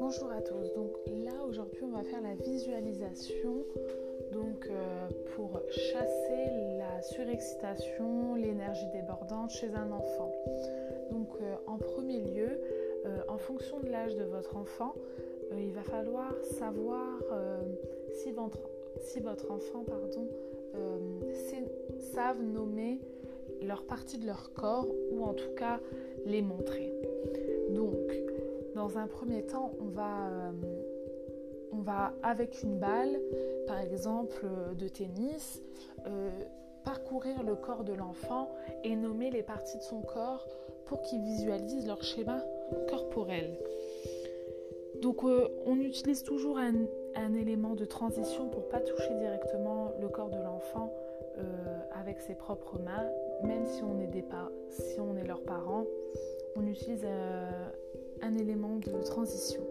Bonjour à tous, donc là aujourd'hui on va faire la visualisation donc euh, pour chasser la surexcitation, l'énergie débordante chez un enfant. Donc euh, en premier lieu, euh, en fonction de l'âge de votre enfant, il va falloir savoir si votre, enfant pardon, savent nommer leur partie de leur corps ou en tout cas les montrer. Donc, dans un premier temps, on va, euh, on va avec une balle, par exemple euh, de tennis, euh, parcourir le corps de l'enfant et nommer les parties de son corps pour qu'il visualise leur schéma corporel. Donc, on utilise toujours un, élément de transition pour pas toucher directement le corps de l'enfant avec ses propres mains, même si on est, on leurs parents, on utilise euh, un élément de transition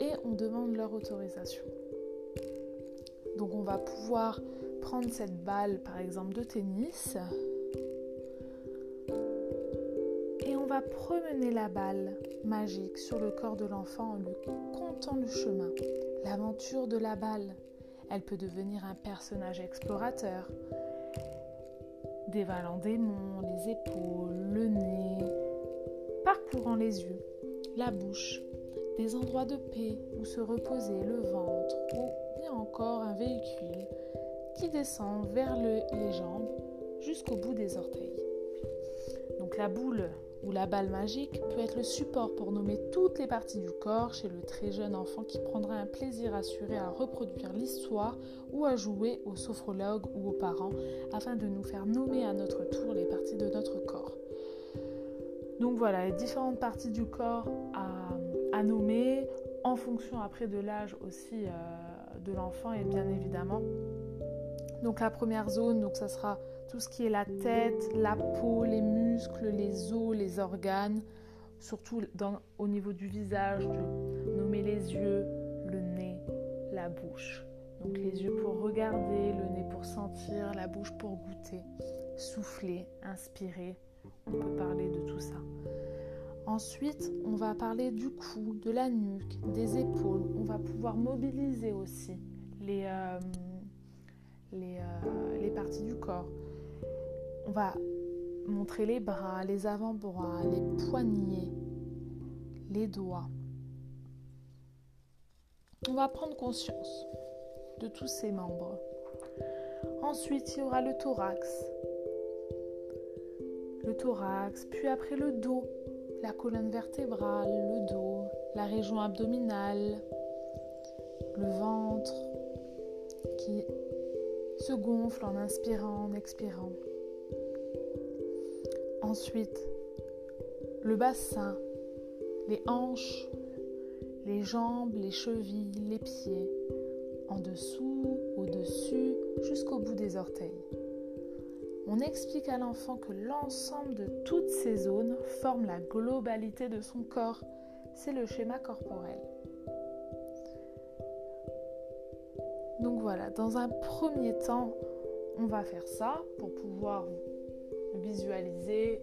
et on demande leur autorisation. Donc on va pouvoir prendre cette balle par exemple de tennis et on va promener la balle magique sur le corps de l'enfant en lui comptant le chemin, l'aventure de la balle. Elle peut devenir un personnage explorateur, dévalant des monts, les épaules, le nez, parcourant les yeux, la bouche, des endroits de paix où se reposer, le ventre ou bien encore un véhicule qui descend vers les jambes jusqu'au bout des orteils. Donc la boule la balle magique peut être le support pour nommer toutes les parties du corps chez le très jeune enfant qui prendra un plaisir assuré à reproduire l'histoire ou à jouer au sophrologue ou aux parents afin de nous faire nommer à notre tour les parties de notre corps. Donc voilà, les différentes parties du corps à, nommer en fonction après de l'âge aussi euh, de l'enfant et bien évidemment. Donc la première zone, donc ça sera tout ce qui est la tête, la peau, les muscles, les os, les organes, surtout au niveau du visage, nommer les yeux, le nez, la bouche. Donc les yeux pour regarder, le nez pour sentir, la bouche pour goûter, souffler, inspirer. On peut parler de tout ça. Ensuite, on va parler du cou, de la nuque, des épaules. On va pouvoir mobiliser aussi les, euh, euh, les parties du corps. On va montrer les bras, les avant-bras, les poignets, les doigts. On va prendre conscience de tous ces membres. Ensuite, il y aura le thorax. Le thorax, puis après le dos, la colonne vertébrale, le dos, la région abdominale, le ventre qui se gonfle en inspirant, en expirant. Ensuite, le bassin, les hanches, les jambes, les chevilles, les pieds, en dessous, au-dessus, jusqu'au bout des orteils. On explique à l'enfant que l'ensemble de toutes ces zones forment la globalité de son corps. C'est le schéma corporel. Donc voilà, dans un premier temps, on va faire ça pour pouvoir visualiser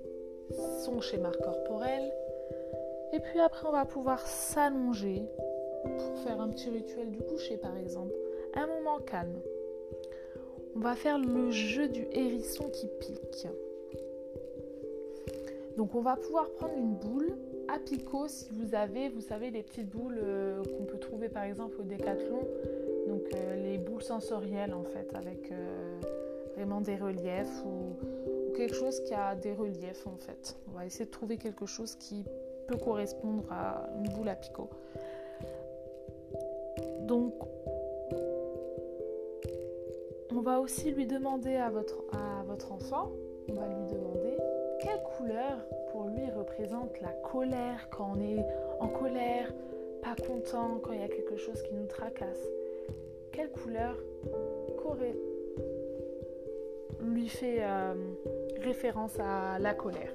son schéma corporel. Et puis après, on va pouvoir s'allonger pour faire un petit rituel du coucher, par exemple. Un moment calme. On va faire le jeu du hérisson qui pique. Donc on va pouvoir prendre une boule à picot si vous avez, vous savez, les petites boules euh, qu'on peut trouver par exemple au décathlon. Donc euh, les boules sensorielles en fait, avec euh, vraiment des reliefs ou, quelque chose qui a des reliefs en fait. On va essayer de trouver quelque chose qui peut correspondre à une boule à picot. Donc, on va aussi lui demander à votre, à votre enfant, on va lui demander quelle couleur pour lui représente la colère quand on est en colère, pas content, quand il y a quelque chose qui nous tracasse? Quelle couleur lui fait euh, référence à la colère.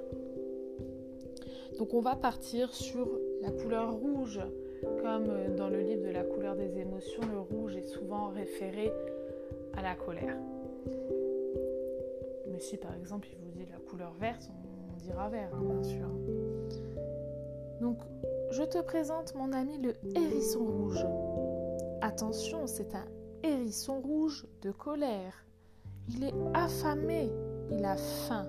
Donc on va partir sur la couleur rouge, comme euh, dans le livre de la couleur des émotions, le rouge est souvent référé la colère. Mais si par exemple il vous dit la couleur verte, on dira vert, hein, bien sûr. Donc, je te présente mon ami le hérisson rouge. Attention, c'est un hérisson rouge de colère. Il est affamé, il a faim.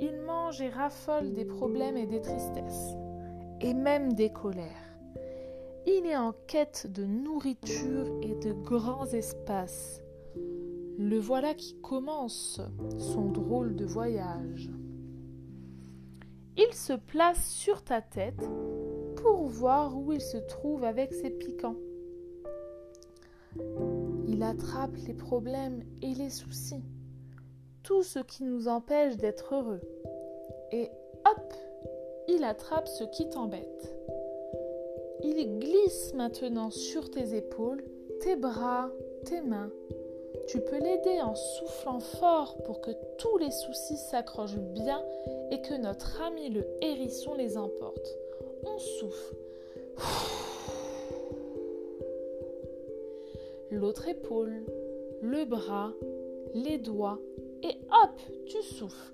Il mange et raffole des problèmes et des tristesses, et même des colères. Il est en quête de nourriture et de grands espaces. Le voilà qui commence son drôle de voyage. Il se place sur ta tête pour voir où il se trouve avec ses piquants. Il attrape les problèmes et les soucis, tout ce qui nous empêche d'être heureux. Et hop, il attrape ce qui t'embête. Il glisse maintenant sur tes épaules, tes bras, tes mains. Tu peux l'aider en soufflant fort pour que tous les soucis s'accrochent bien et que notre ami le hérisson les emporte. On souffle. L'autre épaule, le bras, les doigts et hop, tu souffles.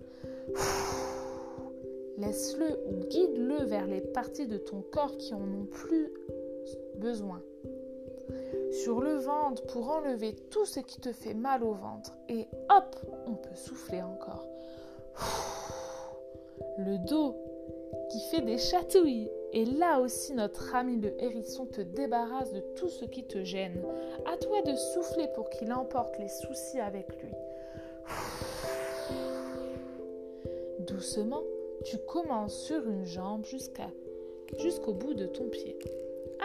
Laisse-le ou guide-le vers les parties de ton corps qui en ont plus besoin. Sur le ventre pour enlever tout ce qui te fait mal au ventre. Et hop, on peut souffler encore. Le dos qui fait des chatouilles. Et là aussi, notre ami le hérisson te débarrasse de tout ce qui te gêne. À toi de souffler pour qu'il emporte les soucis avec lui. Doucement, tu commences sur une jambe jusqu'à jusqu'au bout de ton pied.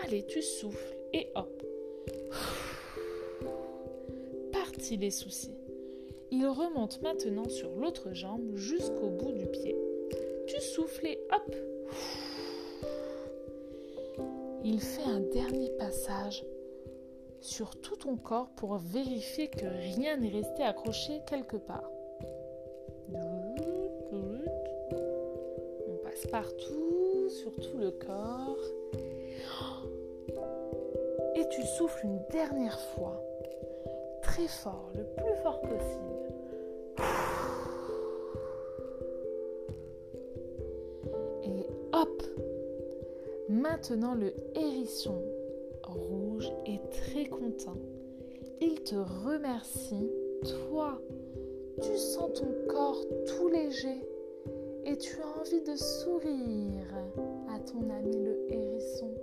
Allez, tu souffles et hop. Parti les soucis. Il remonte maintenant sur l'autre jambe jusqu'au bout du pied. Tu souffles et hop. Il fait un dernier passage sur tout ton corps pour vérifier que rien n'est resté accroché quelque part. partout, sur tout le corps. Et tu souffles une dernière fois, très fort, le plus fort possible. Maintenant le hérisson rouge est très content. Il te remercie, toi. Tu sens ton corps tout léger et tu as envie de sourire à ton ami le hérisson.